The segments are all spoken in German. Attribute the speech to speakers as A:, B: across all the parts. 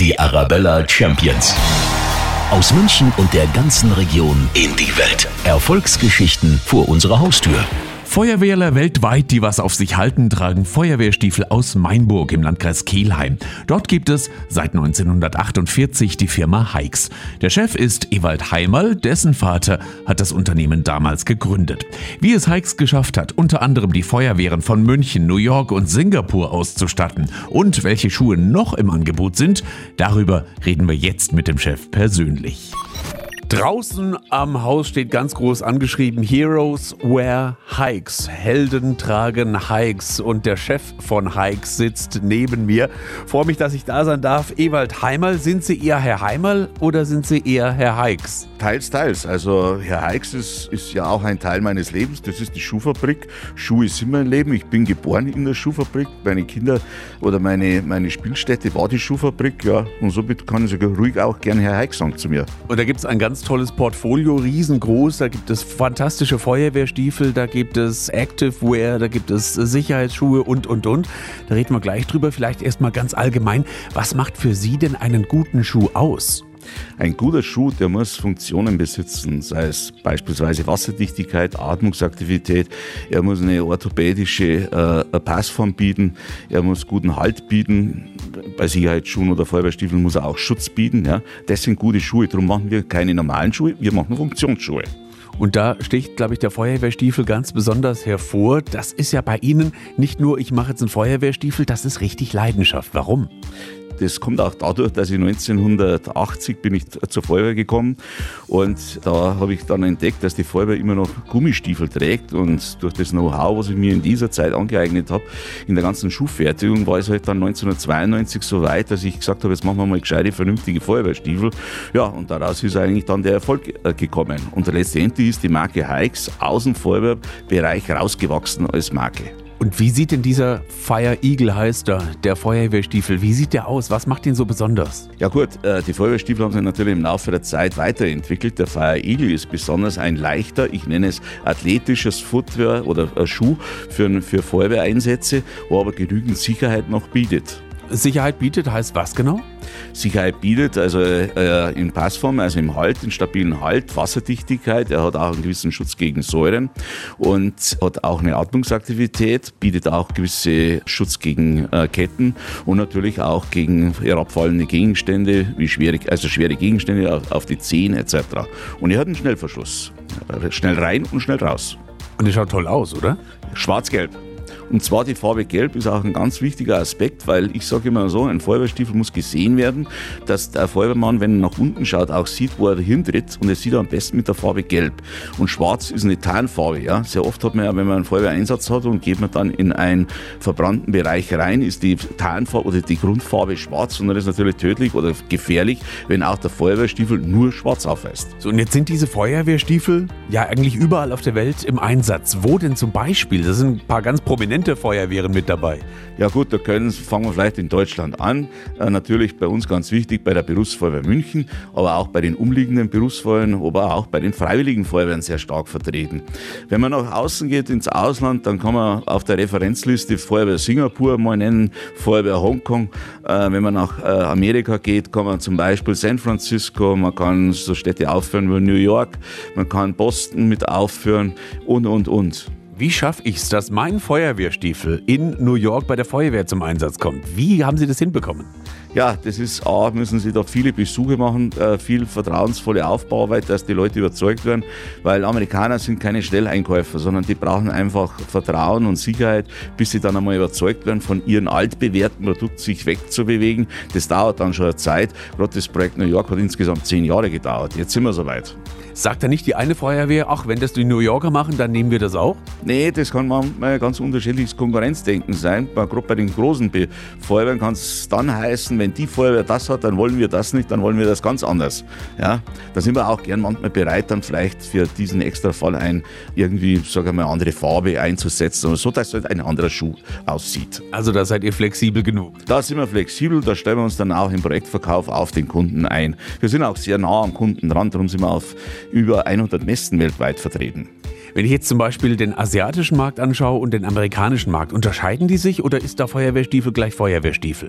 A: Die Arabella Champions. Aus München und der ganzen Region in die Welt. Erfolgsgeschichten vor unserer Haustür.
B: Feuerwehrler weltweit, die was auf sich halten, tragen Feuerwehrstiefel aus Mainburg im Landkreis Kelheim. Dort gibt es seit 1948 die Firma Heix. Der Chef ist Ewald Heimerl, dessen Vater hat das Unternehmen damals gegründet. Wie es Heix geschafft hat, unter anderem die Feuerwehren von München, New York und Singapur auszustatten und welche Schuhe noch im Angebot sind, darüber reden wir jetzt mit dem Chef persönlich. Draußen am Haus steht ganz groß angeschrieben Heroes wear Hikes. Helden tragen Hikes. Und der Chef von Hikes sitzt neben mir. Freue mich, dass ich da sein darf. Ewald Heimerl, sind Sie eher Herr Heimerl oder sind Sie eher Herr Hikes?
C: Teils, teils. Also Herr Heix ist, ist ja auch ein Teil meines Lebens. Das ist die Schuhfabrik. Schuhe sind mein Leben. Ich bin geboren in der Schuhfabrik. Meine Kinder oder meine, meine Spielstätte war die Schuhfabrik. Ja, und somit kann ich sogar ruhig auch gerne Herr Heix sagen zu mir.
B: Und da gibt es ein ganz tolles Portfolio, riesengroß. Da gibt es fantastische Feuerwehrstiefel, da gibt es Activewear, da gibt es Sicherheitsschuhe und, und, und. Da reden wir gleich drüber. Vielleicht erstmal ganz allgemein. Was macht für Sie denn einen guten Schuh aus?
C: Ein guter Schuh, der muss Funktionen besitzen, sei es beispielsweise Wasserdichtigkeit, Atmungsaktivität, er muss eine orthopädische äh, Passform bieten, er muss guten Halt bieten, bei Sicherheitsschuhen oder Feuerwehrstiefeln muss er auch Schutz bieten. Ja. Das sind gute Schuhe, darum machen wir keine normalen Schuhe, wir machen Funktionsschuhe.
B: Und da sticht, glaube ich, der Feuerwehrstiefel ganz besonders hervor. Das ist ja bei Ihnen nicht nur, ich mache jetzt einen Feuerwehrstiefel, das ist richtig Leidenschaft. Warum?
C: Das kommt auch dadurch, dass ich 1980 bin ich zur Feuerwehr gekommen und da habe ich dann entdeckt, dass die Feuerwehr immer noch Gummistiefel trägt und durch das Know-how, was ich mir in dieser Zeit angeeignet habe, in der ganzen Schuhfertigung, war es halt dann 1992 so weit, dass ich gesagt habe, jetzt machen wir mal gescheite, vernünftige Feuerwehrstiefel. Ja, und daraus ist eigentlich dann der Erfolg äh, gekommen. Und letztendlich ist die Marke Hikes aus dem Feuerwehrbereich rausgewachsen als Marke.
B: Und wie sieht denn dieser Fire Eagle heißt er, der Feuerwehrstiefel, wie sieht der aus? Was macht ihn so besonders?
C: Ja gut, äh, die Feuerwehrstiefel haben sich natürlich im Laufe der Zeit weiterentwickelt. Der Fire Eagle ist besonders ein leichter, ich nenne es athletisches Footwear oder äh, Schuh für, für Feuerwehreinsätze, wo aber genügend Sicherheit noch bietet.
B: Sicherheit bietet heißt was genau?
C: Sicherheit bietet, also äh, in Passform, also im Halt, in stabilen Halt, Wasserdichtigkeit, er hat auch einen gewissen Schutz gegen Säuren und hat auch eine Atmungsaktivität, bietet auch gewisse Schutz gegen äh, Ketten und natürlich auch gegen herabfallende Gegenstände, wie schwere, also schwere Gegenstände auf, auf die Zehen etc. Und er hat einen Schnellverschluss. Schnell rein und schnell raus.
B: Und er schaut toll aus, oder?
C: Schwarz-Gelb. Und zwar die Farbe Gelb ist auch ein ganz wichtiger Aspekt, weil ich sage immer so, ein Feuerwehrstiefel muss gesehen werden, dass der Feuerwehrmann, wenn er nach unten schaut, auch sieht, wo er hintritt und er sieht am besten mit der Farbe Gelb. Und Schwarz ist eine Tarnfarbe. Ja? Sehr oft hat man ja, wenn man einen Feuerwehreinsatz hat und geht man dann in einen verbrannten Bereich rein, ist die Tarnfarbe oder die Grundfarbe schwarz und dann ist natürlich tödlich oder gefährlich, wenn auch der Feuerwehrstiefel nur schwarz aufweist.
B: So, und jetzt sind diese Feuerwehrstiefel ja eigentlich überall auf der Welt im Einsatz. Wo denn zum Beispiel? Das sind ein paar ganz prominente Feuerwehren mit dabei?
C: Ja gut, da können, fangen wir vielleicht in Deutschland an. Äh, natürlich bei uns ganz wichtig bei der Berufsfeuerwehr München, aber auch bei den umliegenden Berufsfeuerwehren, aber auch bei den Freiwilligen Feuerwehren sehr stark vertreten. Wenn man nach außen geht ins Ausland, dann kann man auf der Referenzliste Feuerwehr Singapur mal nennen, Feuerwehr Hongkong. Äh, wenn man nach äh, Amerika geht, kann man zum Beispiel San Francisco, man kann so Städte aufführen wie New York, man kann Boston mit aufführen und, und, und.
B: Wie schaffe ich es, dass mein Feuerwehrstiefel in New York bei der Feuerwehr zum Einsatz kommt? Wie haben Sie das hinbekommen?
C: Ja, das ist A, müssen Sie da viele Besuche machen, äh, viel vertrauensvolle Aufbauarbeit, dass die Leute überzeugt werden, weil Amerikaner sind keine Schnelleinkäufer, sondern die brauchen einfach Vertrauen und Sicherheit, bis sie dann einmal überzeugt werden, von ihrem altbewährten Produkt sich wegzubewegen. Das dauert dann schon eine Zeit. Gerade das Projekt New York hat insgesamt zehn Jahre gedauert. Jetzt sind wir soweit.
B: Sagt da nicht die eine Feuerwehr, ach, wenn das die New Yorker machen, dann nehmen wir das auch?
C: Nee, das kann manchmal ganz unterschiedliches Konkurrenzdenken sein. Gerade bei den großen Feuerwehren kann es dann heißen, wenn die Feuerwehr das hat, dann wollen wir das nicht, dann wollen wir das ganz anders. Ja, da sind wir auch gern manchmal bereit, dann vielleicht für diesen extra Fall ein irgendwie, sagen wir mal, andere Farbe einzusetzen, so dass halt ein anderer Schuh aussieht.
B: Also da seid ihr flexibel genug?
C: Da sind wir flexibel, da stellen wir uns dann auch im Projektverkauf auf den Kunden ein. Wir sind auch sehr nah am Kunden dran, darum sind wir auf über 100 Messen weltweit vertreten.
B: Wenn ich jetzt zum Beispiel den asiatischen Markt anschaue und den amerikanischen Markt, unterscheiden die sich oder ist da Feuerwehrstiefel gleich Feuerwehrstiefel?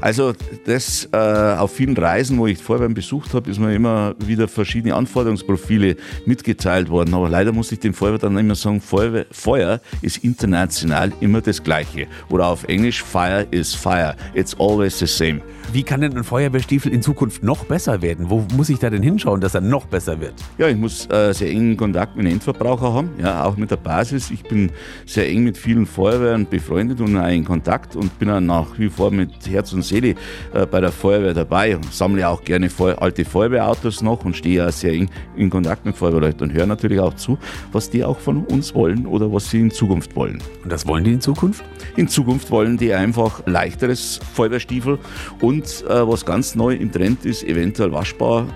C: Also das äh, auf vielen Reisen, wo ich Feuerwehren besucht habe, ist mir immer wieder verschiedene Anforderungsprofile mitgeteilt worden. Aber leider muss ich den Feuerwehr dann immer sagen, Feuerwehr, Feuer ist international immer das Gleiche. Oder auf Englisch, Fire is Fire. It's always the same.
B: Wie kann denn ein Feuerwehrstiefel in Zukunft noch besser werden? Wo muss ich da denn hinschauen, dass er noch besser wird?
C: Ja, ich muss äh, sehr engen Kontakt mit den Endverbraucher haben, ja, auch mit der Basis. Ich bin sehr eng mit vielen Feuerwehren befreundet und auch in Kontakt und bin auch nach wie vor mit Herz und Seele äh, bei der Feuerwehr dabei und sammle auch gerne Feu alte Feuerwehrautos noch und stehe auch sehr eng in Kontakt mit Feuerwehrleuten und höre natürlich auch zu, was die auch von uns wollen oder was sie in Zukunft wollen.
B: Und das wollen die in Zukunft?
C: In Zukunft wollen die einfach leichteres Feuerwehrstiefel und äh, was ganz neu im Trend ist, eventuell waschbar,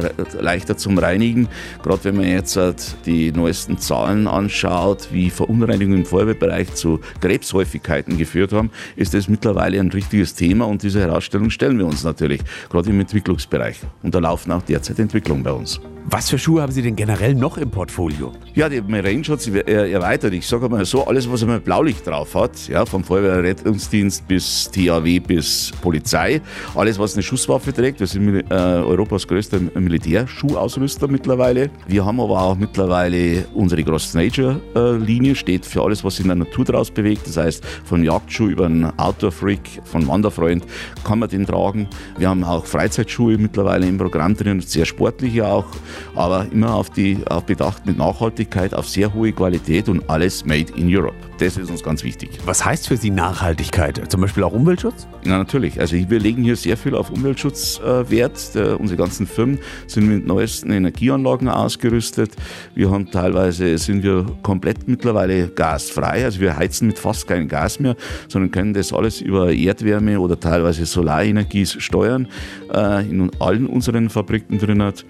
C: äh, leichter zum Reinigen. Gerade wenn man jetzt äh, die neuesten Zahlen anschaut, wie Verunreinigungen im Feuerwehrbereich zu Krebshäufigkeiten geführt haben, ist das mittlerweile ein richtiges Thema und diese Herausstellung stellen wir uns natürlich, gerade im Entwicklungsbereich. Und da laufen auch derzeit Entwicklungen bei uns.
B: Was für Schuhe haben Sie denn generell noch im Portfolio?
C: Ja, die, Range hat sich erweitert. Ich sage mal so, alles, was einmal Blaulicht drauf hat, ja, vom Feuerwehrrettungsdienst bis THW bis Polizei, alles, was eine Schusswaffe trägt. Wir sind äh, Europas größter Militärschuhausrüster mittlerweile. Wir haben aber auch mittlerweile unsere Cross Nature äh, steht für alles, was sich in der Natur draus bewegt. Das heißt, von Jagdschuh über einen Outdoor Freak, von Wanderfreund kann man den tragen. Wir haben auch Freizeitschuhe mittlerweile im Programm drin, sehr sportliche auch aber immer auf die auf Bedacht mit Nachhaltigkeit, auf sehr hohe Qualität und alles made in Europe. Das ist uns ganz wichtig.
B: Was heißt für Sie Nachhaltigkeit? Zum Beispiel auch Umweltschutz?
C: Ja, natürlich. Also wir legen hier sehr viel auf Umweltschutz äh, Wert. Der, unsere ganzen Firmen sind mit neuesten Energieanlagen ausgerüstet. Wir haben teilweise, sind wir komplett mittlerweile gasfrei. Also wir heizen mit fast keinem Gas mehr, sondern können das alles über Erdwärme oder teilweise Solarenergie steuern, äh, in allen unseren Fabriken drin hat.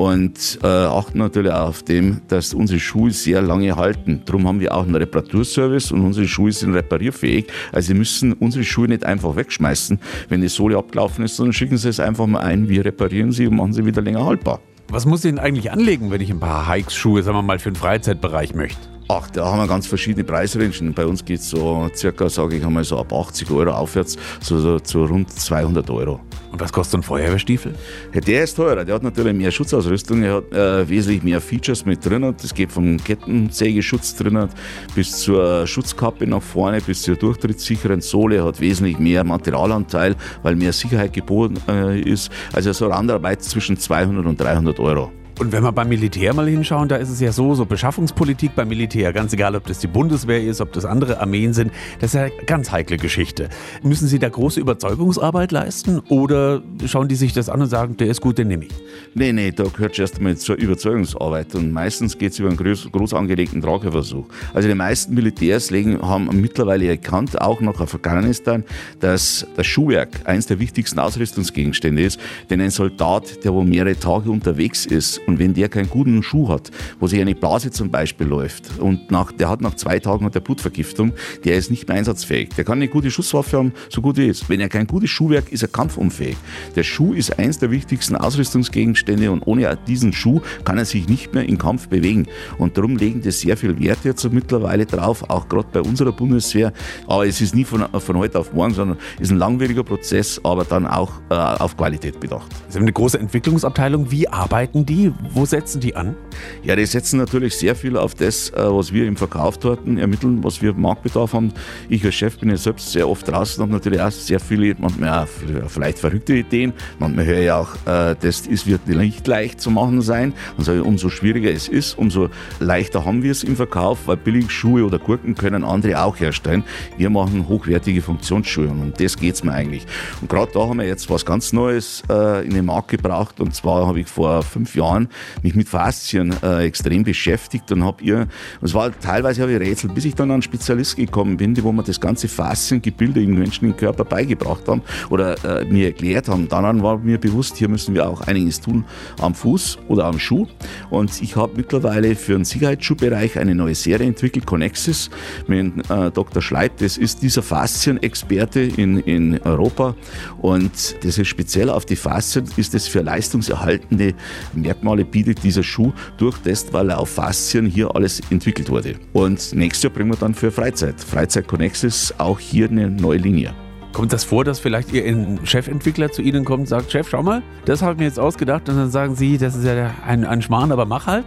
C: Und äh, achten natürlich auch auf dem, dass unsere Schuhe sehr lange halten. Darum haben wir auch einen Reparaturservice Service und unsere Schuhe sind reparierfähig. Also Sie müssen unsere Schuhe nicht einfach wegschmeißen, wenn die Sohle abgelaufen ist, sondern schicken Sie es einfach mal ein, wir reparieren sie und machen sie wieder länger haltbar.
B: Was muss ich denn eigentlich anlegen, wenn ich ein paar Hikes-Schuhe, sagen wir mal, für den Freizeitbereich möchte?
C: Ach, da haben wir ganz verschiedene Preisrangen. Bei uns geht es so circa, sage ich einmal, so ab 80 Euro aufwärts, so, so zu rund 200 Euro.
B: Und was kostet ein Feuerwehrstiefel?
C: Ja, der ist teurer. Der hat natürlich mehr Schutzausrüstung. Er hat äh, wesentlich mehr Features mit drin. Das geht vom Kettensägeschutz drin bis zur Schutzkappe nach vorne, bis zur durchtrittssicheren Sohle. Er hat wesentlich mehr Materialanteil, weil mehr Sicherheit geboten äh, ist. Also so Randarbeit zwischen 200 und 300 Euro.
B: Und wenn wir beim Militär mal hinschauen, da ist es ja so, so Beschaffungspolitik beim Militär, ganz egal, ob das die Bundeswehr ist, ob das andere Armeen sind, das ist ja eine ganz heikle Geschichte. Müssen Sie da große Überzeugungsarbeit leisten oder schauen die sich das an und sagen, der ist gut, den nehme ich?
C: Nee, nee, da gehört erst einmal zur Überzeugungsarbeit und meistens geht es über einen groß, groß angelegten Trageversuch. Also die meisten Militärs legen, haben mittlerweile erkannt, auch auf Afghanistan, dass das Schuhwerk eines der wichtigsten Ausrüstungsgegenstände ist, denn ein Soldat, der wo mehrere Tage unterwegs ist und wenn der keinen guten Schuh hat, wo sich eine Blase zum Beispiel läuft und nach, der hat nach zwei Tagen der Blutvergiftung, der ist nicht mehr einsatzfähig. Der kann eine gute Schusswaffe haben, so gut er ist. Wenn er kein gutes Schuhwerk ist, er kampfunfähig. Der Schuh ist eins der wichtigsten Ausrüstungsgegenstände und ohne diesen Schuh kann er sich nicht mehr im Kampf bewegen. Und darum legen das sehr viel Wert jetzt mittlerweile drauf, auch gerade bei unserer Bundeswehr. Aber es ist nie von, von heute auf morgen, sondern ist ein langwieriger Prozess, aber dann auch äh, auf Qualität bedacht.
B: Sie haben eine große Entwicklungsabteilung. Wie arbeiten die? Wo setzen die an?
C: Ja, die setzen natürlich sehr viel auf das, äh, was wir im Verkauf dort ermitteln, was wir Marktbedarf haben. Ich als Chef bin ja selbst sehr oft draußen, habe natürlich auch sehr viele, manchmal auch vielleicht verrückte Ideen. Manchmal höre ich auch, äh, das wird nicht leicht zu machen sein. Also umso schwieriger es ist, umso leichter haben wir es im Verkauf, weil Billigschuhe oder Gurken können andere auch herstellen. Wir machen hochwertige Funktionsschuhe und um das geht es mir eigentlich. Und gerade da haben wir jetzt was ganz Neues äh, in den Markt gebracht und zwar habe ich vor fünf Jahren mich mit Faszien äh, extrem beschäftigt und habe ihr, es war teilweise habe ich Rätsel, bis ich dann an einen Spezialist gekommen bin, wo mir das ganze Fasziengebilde im menschlichen Körper beigebracht haben oder äh, mir erklärt haben. Dann war mir bewusst, hier müssen wir auch einiges tun am Fuß oder am Schuh. Und ich habe mittlerweile für den Sicherheitsschuhbereich eine neue Serie entwickelt, Connexis, mit äh, Dr. Schleib. Das ist dieser Faszienexperte in, in Europa und das ist speziell auf die Faszien, ist das für leistungserhaltende Merkmale Merkmale bietet dieser Schuh durch das, weil er auf Faszien hier alles entwickelt wurde. Und nächstes Jahr bringen wir dann für Freizeit. Freizeit Connexus auch hier eine neue Linie.
B: Kommt das vor, dass vielleicht Ihr Chefentwickler zu Ihnen kommt und sagt, Chef, schau mal, das habe ich mir jetzt ausgedacht und dann sagen Sie, das ist ja ein, ein Schmarrn, aber mach halt?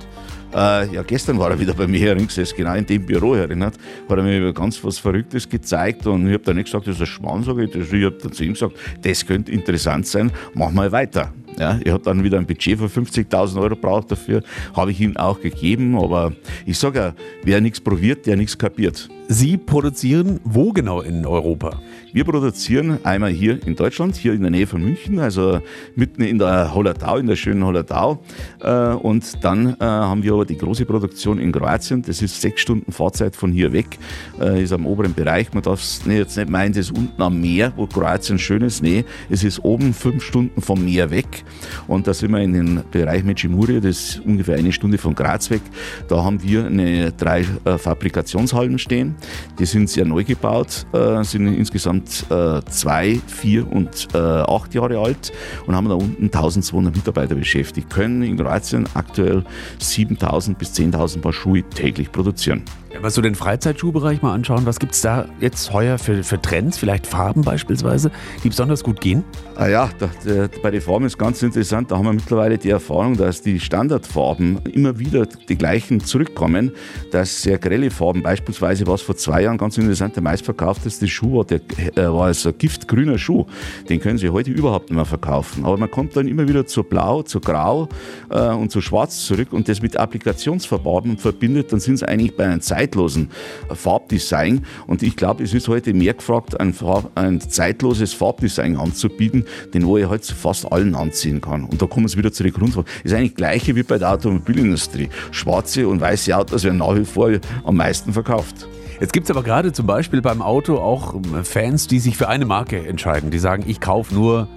C: Äh, ja, gestern war er wieder bei mir heringesessen, genau in dem Büro erinnert, hat er mir ganz was Verrücktes gezeigt und ich habe dann nicht gesagt, das ist ein Schmarrn, sage ich. Ich habe dann zu ihm gesagt, das könnte interessant sein, mach mal weiter. Ja, ich habe dann wieder ein Budget von 50.000 Euro braucht dafür, habe ich ihm auch gegeben, aber ich sage ja, wer nichts probiert, der nichts kapiert.
B: Sie produzieren wo genau in Europa?
C: Wir produzieren einmal hier in Deutschland, hier in der Nähe von München, also mitten in der Hollertau, in der schönen Hollertau. Äh, und dann äh, haben wir aber die große Produktion in Kroatien. Das ist sechs Stunden Fahrzeit von hier weg, äh, ist am oberen Bereich. Man darf es jetzt nicht meinen, das ist unten am Meer, wo Kroatien schön ist. Nee, es ist oben fünf Stunden vom Meer weg. Und da sind wir in den Bereich Međimurje, das ist ungefähr eine Stunde von Graz weg. Da haben wir eine, drei Fabrikationshallen stehen. Die sind sehr neu gebaut, sind insgesamt äh, zwei, vier und äh, acht Jahre alt und haben da unten 1200 Mitarbeiter beschäftigt, können in Kroatien aktuell 7000 bis 10.000 Paar Schuhe täglich produzieren.
B: Wenn wir so den Freizeitschuhbereich mal anschauen, was gibt es da jetzt heuer für, für Trends, vielleicht Farben beispielsweise, die besonders gut gehen?
C: Ah ja, da, der, bei den Farben ist ganz interessant, da haben wir mittlerweile die Erfahrung, dass die Standardfarben immer wieder die gleichen zurückkommen, dass sehr grelle Farben, beispielsweise was vor zwei Jahren ganz interessant, der meistverkaufteste Schuh war, der äh, war also ein giftgrüner Schuh, den können Sie heute überhaupt nicht mehr verkaufen. Aber man kommt dann immer wieder zu Blau, zu Grau äh, und zu Schwarz zurück und das mit Applikationsverfarben verbindet, dann sind Sie eigentlich bei einem Zeit zeitlosen Farbdesign. Und ich glaube, es ist heute mehr gefragt, ein, Farb, ein zeitloses Farbdesign anzubieten, den wo ich heute zu fast allen anziehen kann. Und da kommen wir wieder zu der Grundfrage. Das ist eigentlich gleiche wie bei der Automobilindustrie. Schwarze und weiße Autos werden nach wie vor am meisten verkauft.
B: Jetzt gibt es aber gerade zum Beispiel beim Auto auch Fans, die sich für eine Marke entscheiden. Die sagen, ich kaufe nur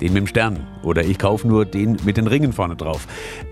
B: den mit dem Stern oder ich kaufe nur den mit den Ringen vorne drauf.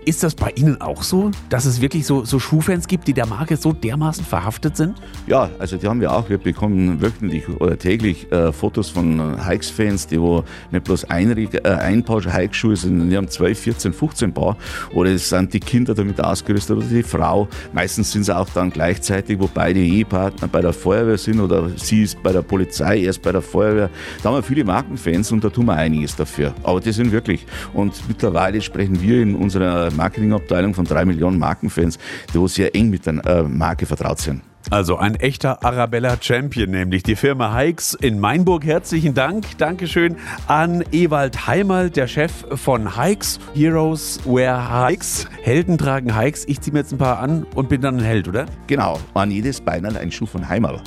B: Ist das bei Ihnen auch so, dass es wirklich so, so Schuhfans gibt, die der Marke so dermaßen verhaftet sind?
C: Ja, also die haben wir auch. Wir bekommen wöchentlich oder täglich äh, Fotos von Hikes-Fans, die wo nicht bloß ein, äh, ein Paar Hikeschuhe sind, die haben 12, 14, 15 Paar. Oder es sind die Kinder damit ausgerüstet oder die Frau. Meistens sind es auch dann gleichzeitig, wo beide Ehepartner bei der Feuerwehr sind oder sie ist bei der Polizei, erst bei der Feuerwehr. Da haben wir viele Markenfans und da tun wir einiges dafür. Aber die sind wirklich. Und mittlerweile sprechen wir in unserer Marketingabteilung von drei Millionen Markenfans, die sehr eng mit der äh, Marke vertraut sind.
B: Also ein echter Arabella Champion, nämlich die Firma Hikes in Mainburg. Herzlichen Dank. Dankeschön an Ewald Heimal, der Chef von Hikes. Heroes wear Hikes. Helden tragen Hikes. Ich ziehe mir jetzt ein paar an und bin dann ein Held, oder?
C: Genau. An jedes Bein ein Schuh von Heimal.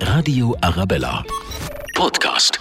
A: Radio Arabella. Podcast.